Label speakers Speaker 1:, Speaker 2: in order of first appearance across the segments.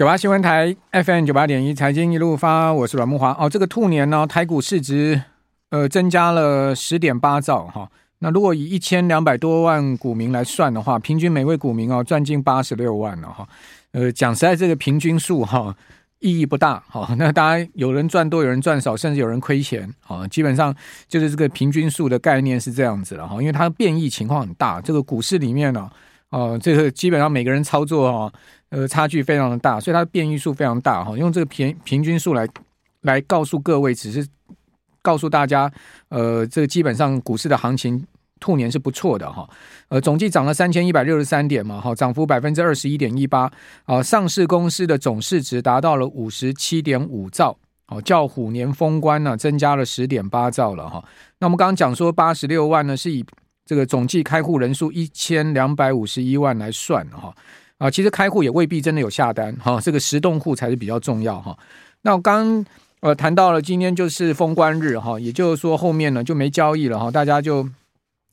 Speaker 1: 九八新闻台 FM 九八点一财经一路发，我是阮木华。哦，这个兔年呢，台股市值呃增加了十点八兆哈、那如果以一千两百多万股民来算的话，平均每位股民哦赚进八十六万了哈、呃，讲实在，这个平均数哈。意义不大，哈，那大家有人赚多，有人赚少，甚至有人亏钱，好，基本上就是这个平均数的概念是这样子了，哈，因为它变异情况很大，这个股市里面呢，哦，这个基本上每个人操作哈，呃，差距非常的大，所以它的变异数非常大，哈，用这个平平均数来来告诉各位，只是告诉大家，呃，这个基本上股市的行情。兔年是不错的哈，呃，总计涨了三千一百六十三点嘛，哈，涨幅百分之二十一点一八，啊，上市公司的总市值达到了五十七点五兆，哦，较虎年封关呢增加了十点八兆了哈。那我们刚刚讲说八十六万呢，是以这个总计开户人数一千两百五十一万来算哈，啊，其实开户也未必真的有下单哈，这个实动户才是比较重要哈。那我刚呃谈到了今天就是封关日哈，也就是说后面呢就没交易了哈，大家就。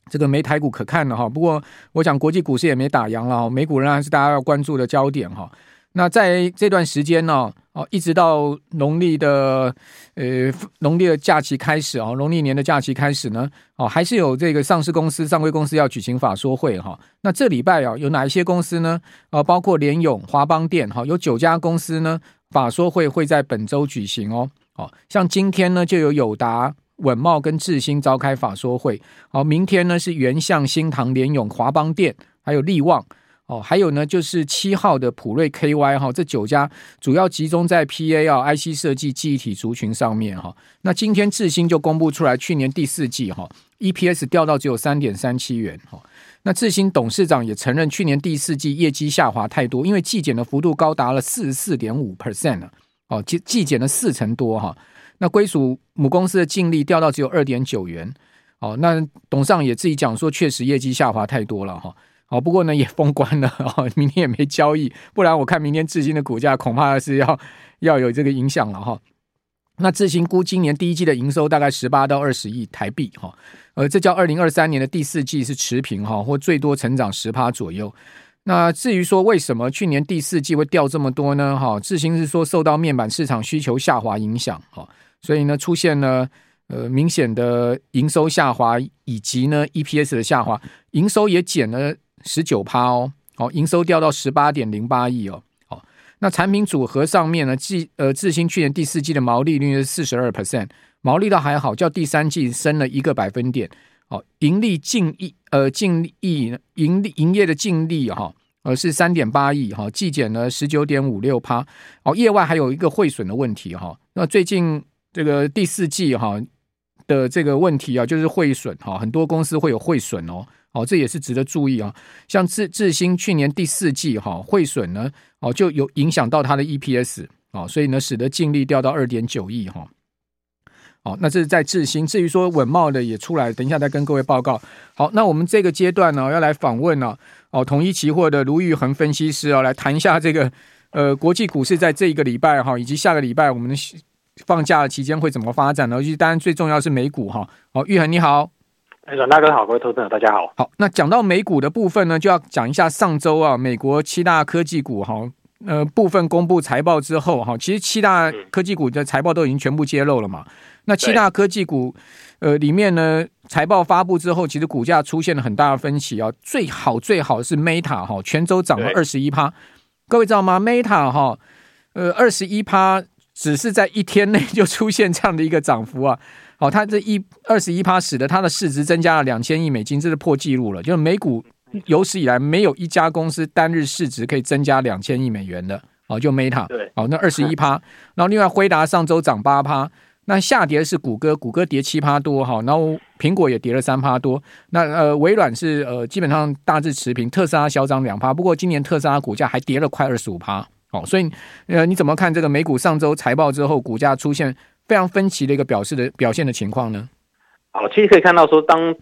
Speaker 1: 这个没台股可看了哈，不过我想国际股市也没打烊了哈，美股仍然是大家要关注的焦点哈。那在这段时间呢，哦，一直到农历的呃农历的假期开始啊，农历年的假期开始呢，哦，还是有这个上市公司、上柜公司要举行法说会哈。那这礼拜啊，有哪一些公司呢？啊，包括联咏、华邦电哈，有九家公司呢，法说会会在本周举行哦。哦，像今天呢，就有友达。稳茂跟智新召开法说会，好，明天呢是原相、新唐、联咏、华邦电，还有力旺，哦，还有呢就是七号的普瑞 KY 哈，这九家主要集中在 PA 啊 IC 设计记忆体族群上面哈。那今天智新就公布出来，去年第四季哈 EPS 掉到只有三点三七元哈。那智新董事长也承认，去年第四季业绩下滑太多，因为季减的幅度高达了四十四点五 percent 了，哦，季季减了四成多哈。那归属母公司的净利掉到只有二点九元，哦，那董事长也自己讲说，确实业绩下滑太多了哈，好，不过呢也封关了，哦，明天也没交易，不然我看明天智新的股价恐怕是要要有这个影响了哈。那智新估今年第一季的营收大概十八到二十亿台币哈，呃，这叫二零二三年的第四季是持平哈，或最多成长十趴左右。那至于说为什么去年第四季会掉这么多呢？哈，智新是说受到面板市场需求下滑影响哈。所以呢，出现了呃明显的营收下滑，以及呢 EPS 的下滑，营收也减了十九趴哦，好，营收掉到十八点零八亿哦，好，那产品组合上面呢，智呃智新去年第四季的毛利率是四十二 percent，毛利倒还好，较第三季升了一个百分点，好，盈利净益呃净益盈利营业的净利哈，呃是三点八亿哈，季减了十九点五六趴，哦，业外还有一个汇损的问题哈，那最近。这个第四季哈的这个问题啊，就是汇损哈，很多公司会有汇损哦，哦，这也是值得注意啊。像智智新去年第四季哈汇损呢，哦就有影响到它的 EPS 哦，所以呢使得净利掉到二点九亿哈。哦，那这是在智新，至于说稳懋的也出来，等一下再跟各位报告。好，那我们这个阶段呢要来访问呢，哦统一期货的卢玉恒分析师啊，来谈一下这个呃国际股市在这一个礼拜哈以及下个礼拜我们。放假的期间会怎么发展呢？尤其当然最重要是美股哈。好，玉恒你好，
Speaker 2: 阮大哥好，各位投资者大家好。
Speaker 1: 好，那讲到美股的部分呢，就要讲一下上周啊，美国七大科技股哈，呃，部分公布财报之后哈，其实七大科技股的财报都已经全部揭露了嘛。那七大科技股呃里面呢，财报发布之后，其实股价出现了很大的分歧啊。最好最好是 Meta 哈，全周涨了二十一趴。各位知道吗？Meta 哈，呃，二十一趴。只是在一天内就出现这样的一个涨幅啊！好，它这一二十一趴使得它的市值增加了两千亿美金，这是破纪录了。就是美股有史以来没有一家公司单日市值可以增加两千亿美元的。哦，就 Meta，
Speaker 2: 对，
Speaker 1: 好，那二十一趴。然后另外辉达上周涨八趴，那下跌是谷歌，谷歌跌七趴多哈。然后苹果也跌了三趴多。那呃，微软是呃基本上大致持平，特斯拉小涨两趴。不过今年特斯拉股价还跌了快二十五趴。哦，所以呃，你怎么看这个美股上周财报之后股价出现非常分歧的一个表示的表现的情况呢？
Speaker 2: 好，其实可以看到说，当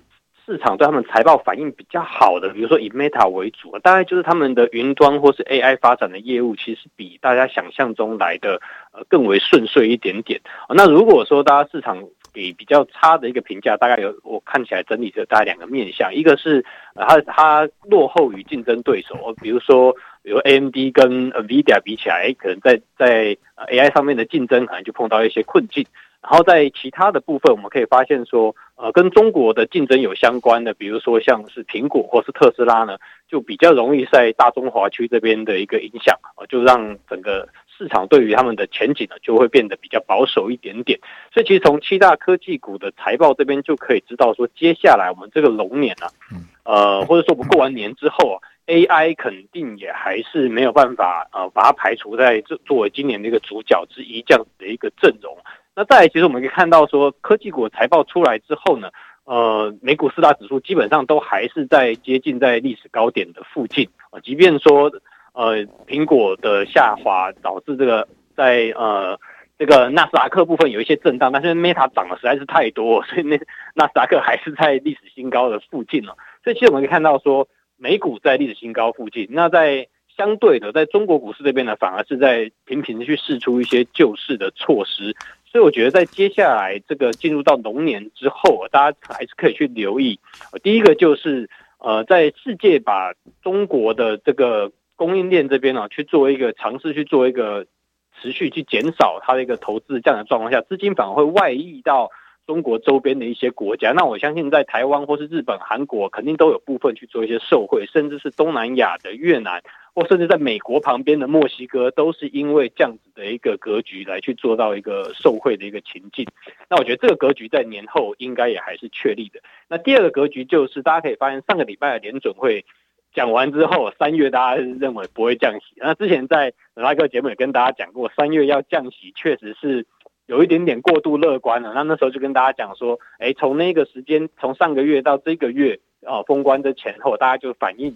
Speaker 2: 市场对他们财报反应比较好的，比如说以 Meta 为主，大概就是他们的云端或是 AI 发展的业务，其实比大家想象中来的呃更为顺遂一点点。那如果说大家市场给比较差的一个评价，大概有我看起来整体是大概两个面向，一个是呃它它落后于竞争对手，比如说比如 AMD 跟 NVIDIA 比起来，可能在在 AI 上面的竞争可能就碰到一些困境。然后在其他的部分，我们可以发现说，呃，跟中国的竞争有相关的，比如说像是苹果或是特斯拉呢，就比较容易在大中华区这边的一个影响，呃，就让整个市场对于他们的前景呢，就会变得比较保守一点点。所以，其实从七大科技股的财报这边就可以知道说，接下来我们这个龙年呢，啊，呃，或者说我们过完年之后啊，AI 肯定也还是没有办法呃把它排除在这作为今年的一个主角之一这样子的一个阵容。那再来，其实我们可以看到，说科技股财报出来之后呢，呃，美股四大指数基本上都还是在接近在历史高点的附近啊。即便说，呃，苹果的下滑导致这个在呃这个纳斯达克部分有一些震荡，但是 Meta 涨的实在是太多，所以那 纳斯达克还是在历史新高的附近了。所以其实我们可以看到，说美股在历史新高附近，那在相对的，在中国股市这边呢，反而是在频频的去试出一些救市的措施。所以我觉得，在接下来这个进入到龙年之后，大家还是可以去留意。第一个就是，呃，在世界把中国的这个供应链这边呢，去做一个尝试，去做一个持续去减少它的一个投资这样的状况下，资金反而会外溢到。中国周边的一些国家，那我相信在台湾或是日本、韩国，肯定都有部分去做一些受惠，甚至是东南亚的越南，或甚至在美国旁边的墨西哥，都是因为这样子的一个格局来去做到一个受惠的一个情境。那我觉得这个格局在年后应该也还是确立的。那第二个格局就是，大家可以发现上个礼拜的联准会讲完之后，三月大家认为不会降息。那之前在那个节目也跟大家讲过，三月要降息确实是。有一点点过度乐观了，那那时候就跟大家讲说，哎，从那个时间，从上个月到这个月，哦，封关的前后，大家就反映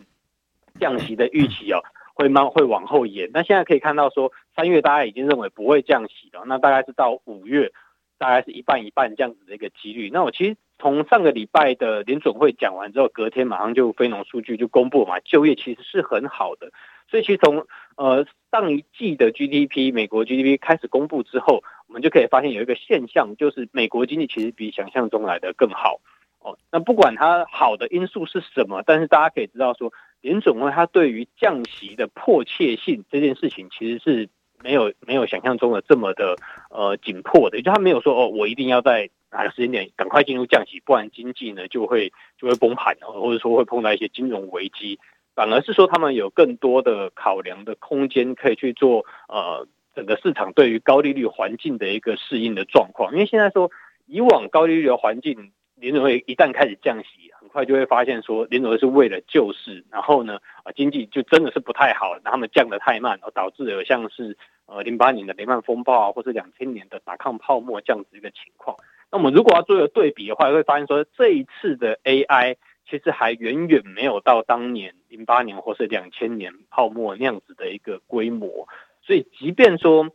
Speaker 2: 降息的预期哦，会慢会往后延。那现在可以看到说，三月大家已经认为不会降息了，那大概是到五月，大概是一半一半这样子的一个几率。那我其实从上个礼拜的联准会讲完之后，隔天马上就非农数据就公布嘛，就业其实是很好的。所以其实从呃上一季的 GDP 美国 GDP 开始公布之后，我们就可以发现有一个现象，就是美国经济其实比想象中来的更好哦。那不管它好的因素是什么，但是大家可以知道说，联准会它对于降息的迫切性这件事情，其实是没有没有想象中的这么的呃紧迫的，就它没有说哦，我一定要在哪个时间点赶快进入降息，不然经济呢就会就会崩盘，或者说会碰到一些金融危机。反而是说，他们有更多的考量的空间，可以去做呃整个市场对于高利率环境的一个适应的状况。因为现在说，以往高利率的环境，联准会一旦开始降息，啊快就会发现说，林总是为了救市，然后呢，啊经济就真的是不太好，然后他们降得太慢，而导致有像是呃零八年的雷曼风暴啊，或是两千年的打抗泡沫这样子一个情况。那我们如果要做一个对比的话，会发现说，这一次的 AI。其实还远远没有到当年零八年或是两千年泡沫那样子的一个规模，所以即便说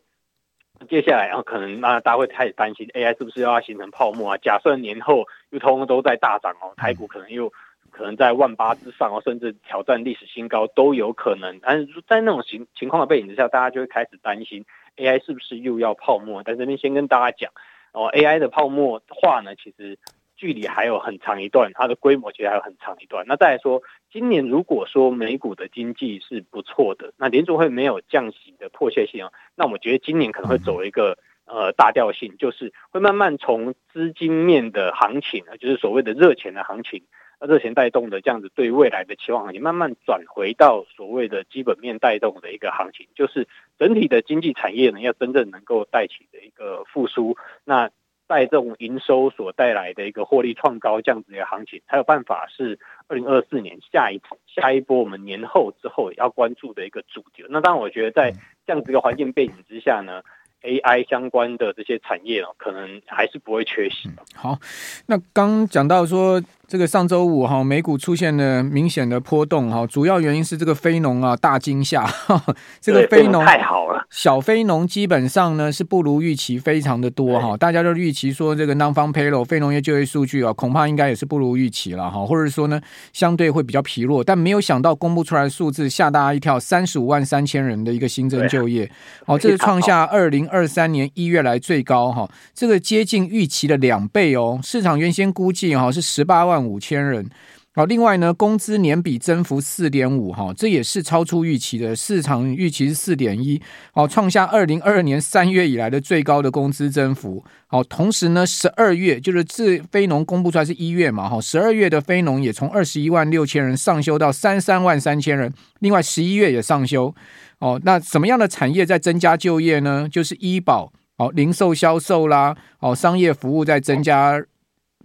Speaker 2: 接下来啊，可能那大家会开始担心 AI 是不是又要形成泡沫啊？假设年后又通通都在大涨哦，台股可能又可能在万八之上哦，甚至挑战历史新高都有可能。但是在那种情情况的背景之下，大家就会开始担心 AI 是不是又要泡沫？但这边先跟大家讲哦，AI 的泡沫化呢，其实。距离还有很长一段，它的规模其实还有很长一段。那再来说，今年如果说美股的经济是不错的，那联储会没有降息的迫切性啊，那我们觉得今年可能会走一个呃大调性，就是会慢慢从资金面的行情啊，就是所谓的热钱的行情，热钱带动的这样子对未来的期望行情，慢慢转回到所谓的基本面带动的一个行情，就是整体的经济产业呢要真正能够带起的一个复苏，那。带这种营收所带来的一个获利创高这样子一个行情，才有办法是二零二四年下一下一波我们年后之后要关注的一个主题。那当然，我觉得在这样子一个环境背景之下呢，AI 相关的这些产业哦可能还是不会缺席。
Speaker 1: 好，那刚讲到说这个上周五哈，美股出现了明显的波动哈，主要原因是这个非农啊大惊吓，这个非农
Speaker 2: 太好了，
Speaker 1: 小非农基本上呢是不如预期非常的多哈，大家都预期说这个 non-farm payroll 非农业就业数据啊，恐怕应该也是不如预期了哈，或者说呢相对会比较疲弱，但没有想到公布出来的数字吓大家一跳，三十五万三千人的一个新增就业，哦，这是创下二零二三年一月来最高哈，这个接近预期的两倍哦，市场原先估计哈是十八万。五千人，好，另外呢，工资年比增幅四点五，哈，这也是超出预期的，市场预期是四点一，好，创下二零二二年三月以来的最高的工资增幅，好，同时呢，十二月就是自非农公布出来是一月嘛，哈，十二月的非农也从二十一万六千人上修到三三万三千人，另外十一月也上修，哦，那什么样的产业在增加就业呢？就是医保，哦，零售销售啦，哦，商业服务在增加。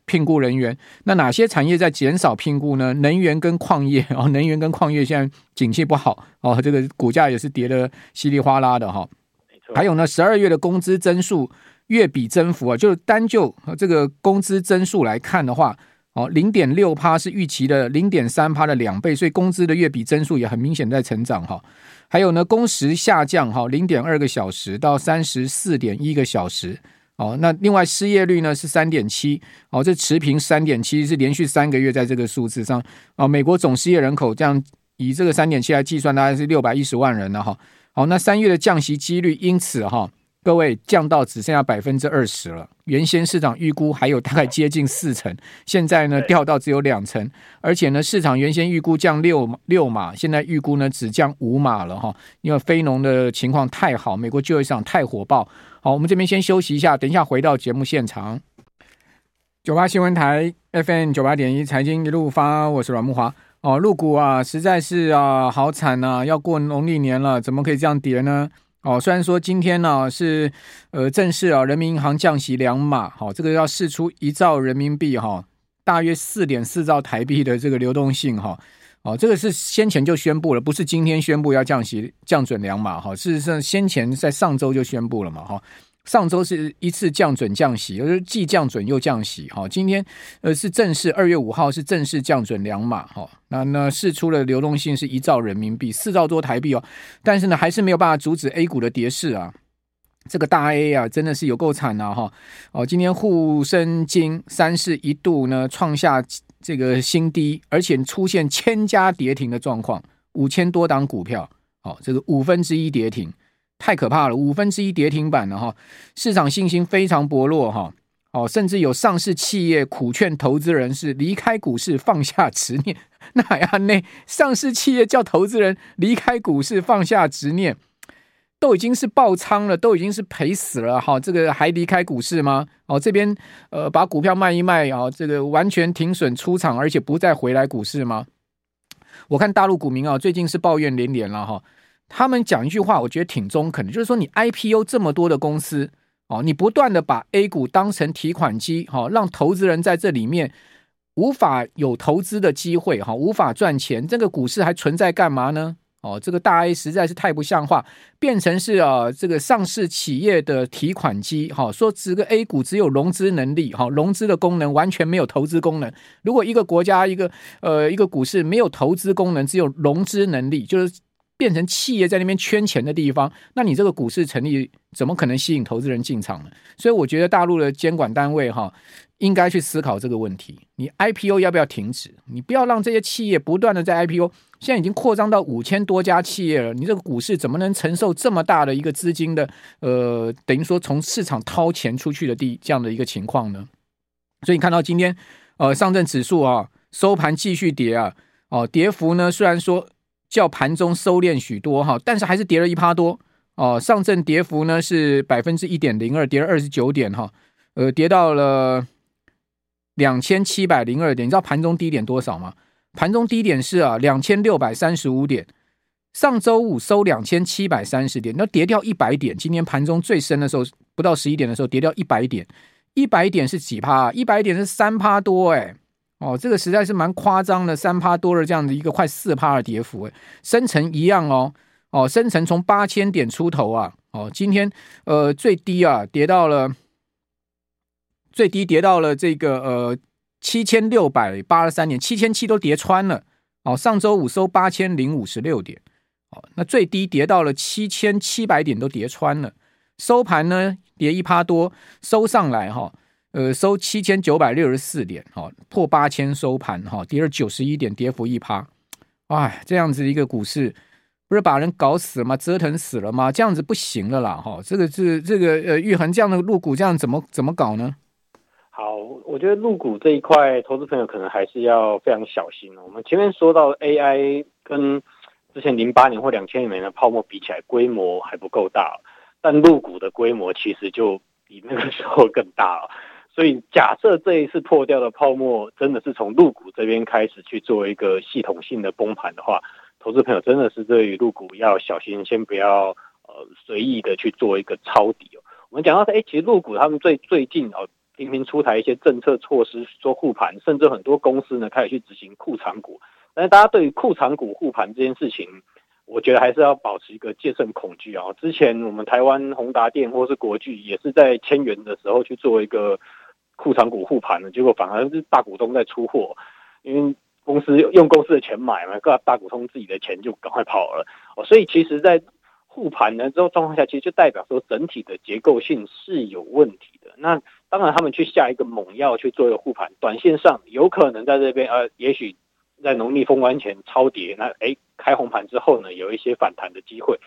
Speaker 1: 聘雇人员，那哪些产业在减少聘雇呢？能源跟矿业 哦，能源跟矿业现在景气不好哦，这个股价也是跌得稀里哗啦的哈。还有呢，十二月的工资增速月比增幅啊，就是单就这个工资增速来看的话，哦，零点六趴是预期的零点三趴的两倍，所以工资的月比增速也很明显在成长哈。还有呢，工时下降哈，零点二个小时到三十四点一个小时。哦，那另外失业率呢是三点七，哦，这持平三点七是连续三个月在这个数字上。哦，美国总失业人口这样以这个三点七来计算，大概是六百一十万人了哈。好，那三月的降息几率因此哈，各位降到只剩下百分之二十了。原先市场预估还有大概接近四成，现在呢掉到只有两成，而且呢市场原先预估降六六码，现在预估呢只降五码了哈，因为非农的情况太好，美国就业市场太火爆。好，我们这边先休息一下，等一下回到节目现场。九八新闻台 FM 九八点一财经一路发，我是阮木华。哦，陆股啊，实在是啊，好惨啊，要过农历年了，怎么可以这样跌呢？哦，虽然说今天呢、是呃正式啊，人民银行降息两码，好、这个要试出一兆人民币哈、大约四点四兆台币的这个流动性哈。哦，这个是先前就宣布了，不是今天宣布要降息降准两码哈。事实上，先前在上周就宣布了嘛哈。上周是一次降准降息，而既降准又降息哈。今天呃是正式二月五号是正式降准两码哈。那那释出了流动性是一兆人民币，四兆多台币哦。但是呢，还是没有办法阻止 A 股的跌势啊。这个大 A 啊，真的是有够惨呐哈。哦，今天沪深金三市一度呢创下。这个新低，而且出现千家跌停的状况，五千多档股票，哦，这个五分之一跌停，太可怕了，五分之一跌停板了哈，市场信心非常薄弱哈，哦，甚至有上市企业苦劝投资人是离开股市，放下执念，那呀，那上市企业叫投资人离开股市，放下执念。都已经是爆仓了，都已经是赔死了哈，这个还离开股市吗？哦，这边呃把股票卖一卖啊，这个完全停损出场，而且不再回来股市吗？我看大陆股民啊，最近是抱怨连连了哈。他们讲一句话，我觉得挺中肯的，就是说你 IPO 这么多的公司哦，你不断的把 A 股当成提款机，哈，让投资人在这里面无法有投资的机会，哈，无法赚钱，这个股市还存在干嘛呢？哦，这个大 A 实在是太不像话，变成是啊，这个上市企业的提款机。哈，说这个 A 股只有融资能力，哈，融资的功能完全没有投资功能。如果一个国家一个呃一个股市没有投资功能，只有融资能力，就是变成企业在那边圈钱的地方，那你这个股市成立怎么可能吸引投资人进场呢？所以我觉得大陆的监管单位哈。应该去思考这个问题，你 IPO 要不要停止？你不要让这些企业不断的在 IPO，现在已经扩张到五千多家企业了，你这个股市怎么能承受这么大的一个资金的呃，等于说从市场掏钱出去的地这样的一个情况呢？所以你看到今天呃上证指数啊收盘继续跌啊，哦跌幅呢虽然说较盘中收敛许多哈，但是还是跌了一趴多哦，上证跌幅呢是百分之一点零二，跌了二十九点哈，呃跌到了。两千七百零二点，你知道盘中低点多少吗？盘中低点是啊，两千六百三十五点。上周五收两千七百三十点，那跌掉一百点。今天盘中最深的时候，不到十一点的时候，跌掉一百点。一百点是几趴？一百点是三趴多哎、哦，这个实在是蛮夸张的，三趴多的这样的一个快四趴的跌幅哎。深成一样哦，哦，深成从八千点出头啊，哦，今天呃最低啊跌到了。最低跌到了这个呃七千六百八十三点，七千七都跌穿了。哦，上周五收八千零五十六点，哦，那最低跌到了七千七百点，都跌穿了。收盘呢，跌一趴多，收上来哈，呃，收七千九百六十四点，哈，破八千收盘哈，跌了九十一点，跌幅一趴。哎，这样子一个股市，不是把人搞死了吗？折腾死了吗？这样子不行了啦，哈，这个是这个呃，玉恒这样的入股，这样怎么怎么搞呢？
Speaker 2: 好，我觉得入股这一块，投资朋友可能还是要非常小心。我们前面说到 AI 跟之前零八年或两千年的泡沫比起来，规模还不够大，但入股的规模其实就比那个时候更大了。所以假设这一次破掉的泡沫真的是从陆股这边开始去做一个系统性的崩盘的话，投资朋友真的是对于陆股要小心，先不要呃随意的去做一个抄底哦。我们讲到说，哎，其实陆股他们最最近哦。频频出台一些政策措施做护盘，甚至很多公司呢开始去执行库藏股。但是大家对于库藏股护盘这件事情，我觉得还是要保持一个戒慎恐惧啊。之前我们台湾宏达电或是国巨也是在千元的时候去做一个库藏股护盘的，结果反而是大股东在出货，因为公司用公司的钱买嘛，各大股东自己的钱就赶快跑了。哦，所以其实，在护盘呢之后状况下，其实就代表说整体的结构性是有问题的。那当然，他们去下一个猛药去做一个护盘，短线上有可能在这边呃，也许在农历封关前超跌，那诶开红盘之后呢，有一些反弹的机会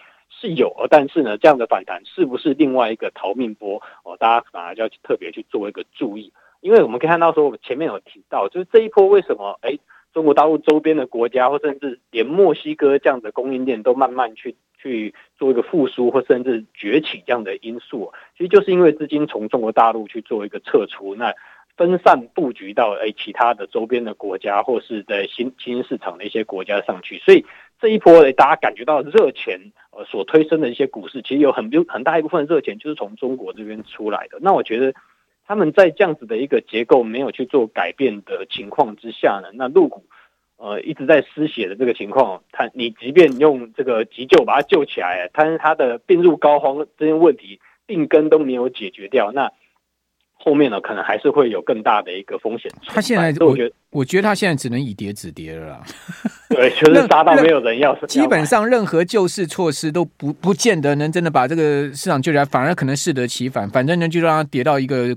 Speaker 2: 是有，但是呢，这样的反弹是不是另外一个逃命波哦？大家反而就要特别去做一个注意，因为我们可以看到说，我们前面有提到，就是这一波为什么诶中国大陆周边的国家或甚至连墨西哥这样的供应链都慢慢去。去做一个复苏或甚至崛起这样的因素，其实就是因为资金从中国大陆去做一个撤出，那分散布局到诶其他的周边的国家或是在新新兴市场的一些国家上去，所以这一波大家感觉到热钱呃所推升的一些股市，其实有很有很大一部分热钱就是从中国这边出来的。那我觉得他们在这样子的一个结构没有去做改变的情况之下呢，那陆股。呃，一直在失血的这个情况，它你即便用这个急救把它救起来，但是它的病入膏肓这些问题病根都没有解决掉，那后面呢可能还是会有更大的一个风险。
Speaker 1: 他现在我觉得，我觉得他现在只能以跌止跌了啦。
Speaker 2: 对，就是杀到没有人要。
Speaker 1: 基本上任何救市措施都不不见得能真的把这个市场救起来，反而可能适得其反。反正呢，就让它跌到一个。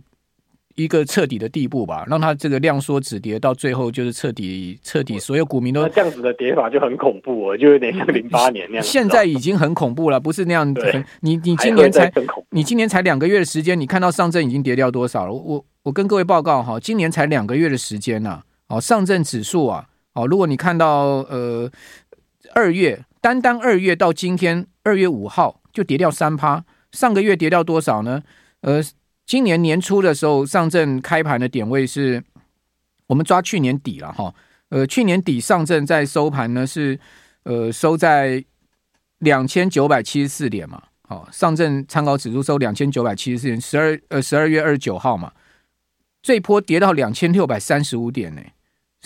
Speaker 1: 一个彻底的地步吧，让它这个量缩止跌，到最后就是彻底彻底，所有股民都
Speaker 2: 那这样子的跌法就很恐怖哦，就有点像零八年那样。
Speaker 1: 现在已经很恐怖了，不是那样子。你你今年才你今年才两个月的时间，你看到上证已经跌掉多少了？我我跟各位报告哈，今年才两个月的时间呐，哦，上证指数啊，哦，如果你看到呃二月，单单二月到今天二月五号就跌掉三趴，上个月跌掉多少呢？呃。今年年初的时候，上证开盘的点位是，我们抓去年底了哈。呃，去年底上证在收盘呢是，呃，收在两千九百七十四点嘛。好，上证参考指数收两千九百七十四点，十二呃十二月二十九号嘛，这一波跌到两千六百三十五点呢，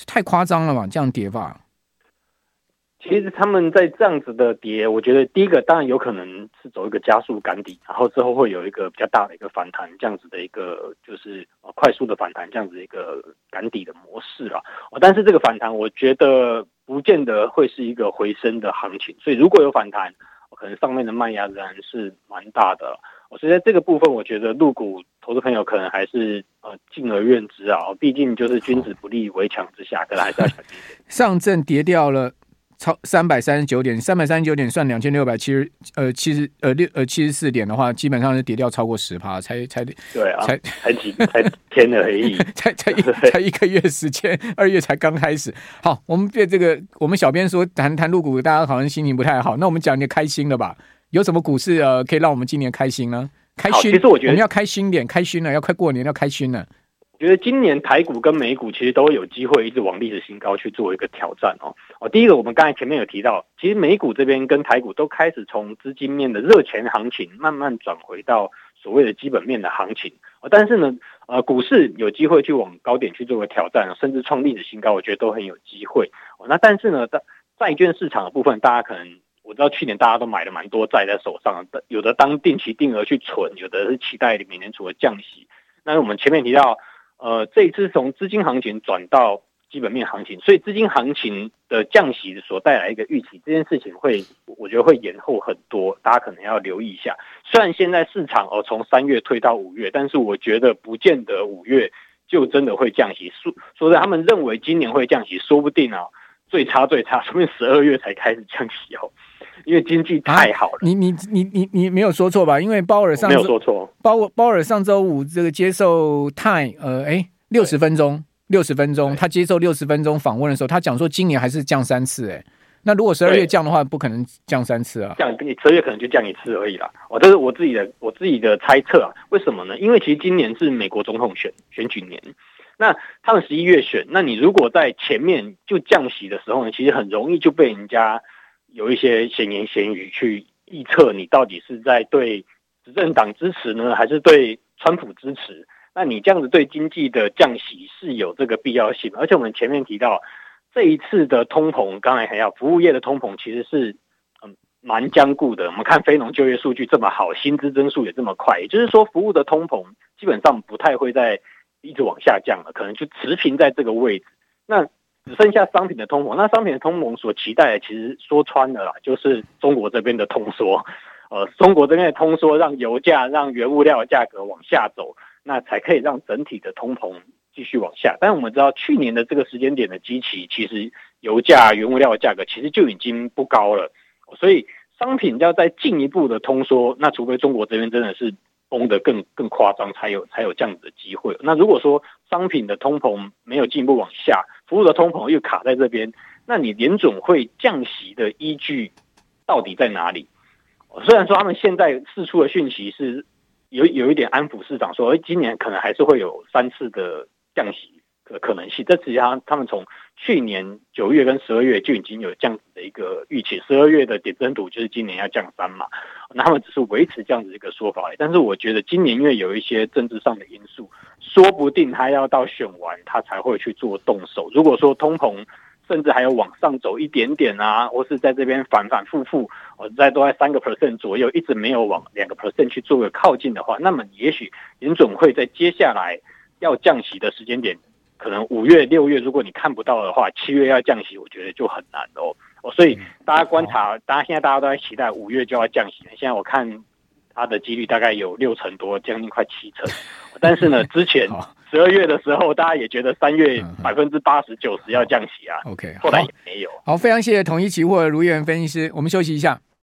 Speaker 1: 太夸张了嘛，这样跌法。
Speaker 2: 其实他们在这样子的跌，我觉得第一个当然有可能是走一个加速赶底，然后之后会有一个比较大的一个反弹，这样子的一个就是快速的反弹，这样子一个赶底的模式啦。但是这个反弹，我觉得不见得会是一个回升的行情，所以如果有反弹，可能上面的卖压仍然是蛮大的。所以在这个部分，我觉得入股投资朋友可能还是呃敬而远之啊，毕竟就是君子不立围墙之下，可能还是要小心。
Speaker 1: 上证跌掉了。超三百三十九点，三百三十九点算两千六百七十呃七十呃六呃七十四点的话，基本上是跌掉超过十趴，才才
Speaker 2: 对啊，
Speaker 1: 才
Speaker 2: 才几才天而已，
Speaker 1: 才才一才一个月时间，二月才刚开始。好，我们对这个我们小编说谈谈入股，大家好像心情不太好。那我们讲点开心的吧，有什么股市呃可以让我们今年开心呢？开心，其实我觉得我们要开心点，开心了，要快过年要开心了。
Speaker 2: 觉得今年台股跟美股其实都有机会一直往历史新高去做一个挑战哦。哦，第一个我们刚才前面有提到，其实美股这边跟台股都开始从资金面的热钱行情慢慢转回到所谓的基本面的行情。哦，但是呢，呃，股市有机会去往高点去做个挑战，甚至创历史新高，我觉得都很有机会。哦，那但是呢，在债券市场的部分，大家可能我知道去年大家都买了蛮多债在手上，有的当定期定额去存，有的是期待明年除了降息。那我们前面提到。呃，这一次从资金行情转到基本面行情，所以资金行情的降息所带来一个预期，这件事情会，我觉得会延后很多，大家可能要留意一下。虽然现在市场哦从三月推到五月，但是我觉得不见得五月就真的会降息。说说的他们认为今年会降息，说不定啊，最差最差，说不定十二月才开始降息哦，因为经济太好了。啊、
Speaker 1: 你你你你你没有说错吧？因为鲍尔上
Speaker 2: 没有说错，
Speaker 1: 鲍鲍尔上周五这个接受 Time 呃哎六十分钟。六十分钟，他接受六十分钟访问的时候，他讲说今年还是降三次，哎，那如果十二月降的话，不可能降三次啊，
Speaker 2: 降你十二月可能就降一次而已啦。哦，这是我自己的我自己的猜测啊。为什么呢？因为其实今年是美国总统选选举年，那他们十一月选，那你如果在前面就降息的时候呢，其实很容易就被人家有一些闲言闲语去预测你到底是在对执政党支持呢，还是对川普支持？那你这样子对经济的降息是有这个必要性，而且我们前面提到这一次的通膨，刚才还要服务业的通膨其实是嗯蛮僵固的。我们看非农就业数据这么好，薪资增速也这么快，也就是说服务的通膨基本上不太会再一直往下降了，可能就持平在这个位置。那只剩下商品的通膨，那商品的通膨所期待的其实说穿了啦，就是中国这边的通缩，呃，中国这边的通缩让油价、让原物料的价格往下走。那才可以让整体的通膨继续往下。但我们知道，去年的这个时间点的基期，其实油价、原物料的价格其实就已经不高了。所以商品要再进一步的通缩，那除非中国这边真的是崩得更更夸张，才有才有这样子的机会。那如果说商品的通膨没有进一步往下，服务的通膨又卡在这边，那你联准会降息的依据到底在哪里？虽然说他们现在释出的讯息是。有有一点安抚市场，说，诶，今年可能还是会有三次的降息的可能性。这实际上，他们从去年九月跟十二月就已经有这样子的一个预期。十二月的点阵图就是今年要降三嘛，那他们只是维持这样子一个说法。但是我觉得今年因为有一些政治上的因素，说不定他要到选完他才会去做动手。如果说通膨，甚至还有往上走一点点啊，或是在这边反反复复，我在都在三个 percent 左右，一直没有往两个 percent 去做个靠近的话，那么也许联准会在接下来要降息的时间点，可能五月、六月，如果你看不到的话，七月要降息，我觉得就很难哦。哦，所以大家观察，大家现在大家都在期待五月就要降息，现在我看它的几率大概有六成多，将近快七成。但是呢，之前。十二月的时候，大家也觉得三月百分之八十九十要降息啊。OK，后来也没有。
Speaker 1: 好，非常谢谢统一期货卢彦分析师，我们休息一下。